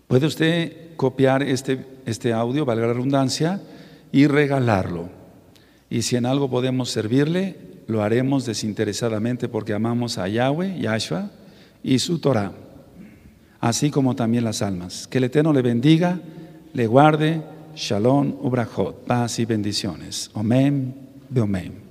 puede usted copiar este, este audio, valga la redundancia, y regalarlo. Y si en algo podemos servirle, lo haremos desinteresadamente porque amamos a Yahweh, Yahshua y su Torah así como también las almas. Que el Eterno le bendiga, le guarde. Shalom, Ubrachot, paz y bendiciones. Amén, amén.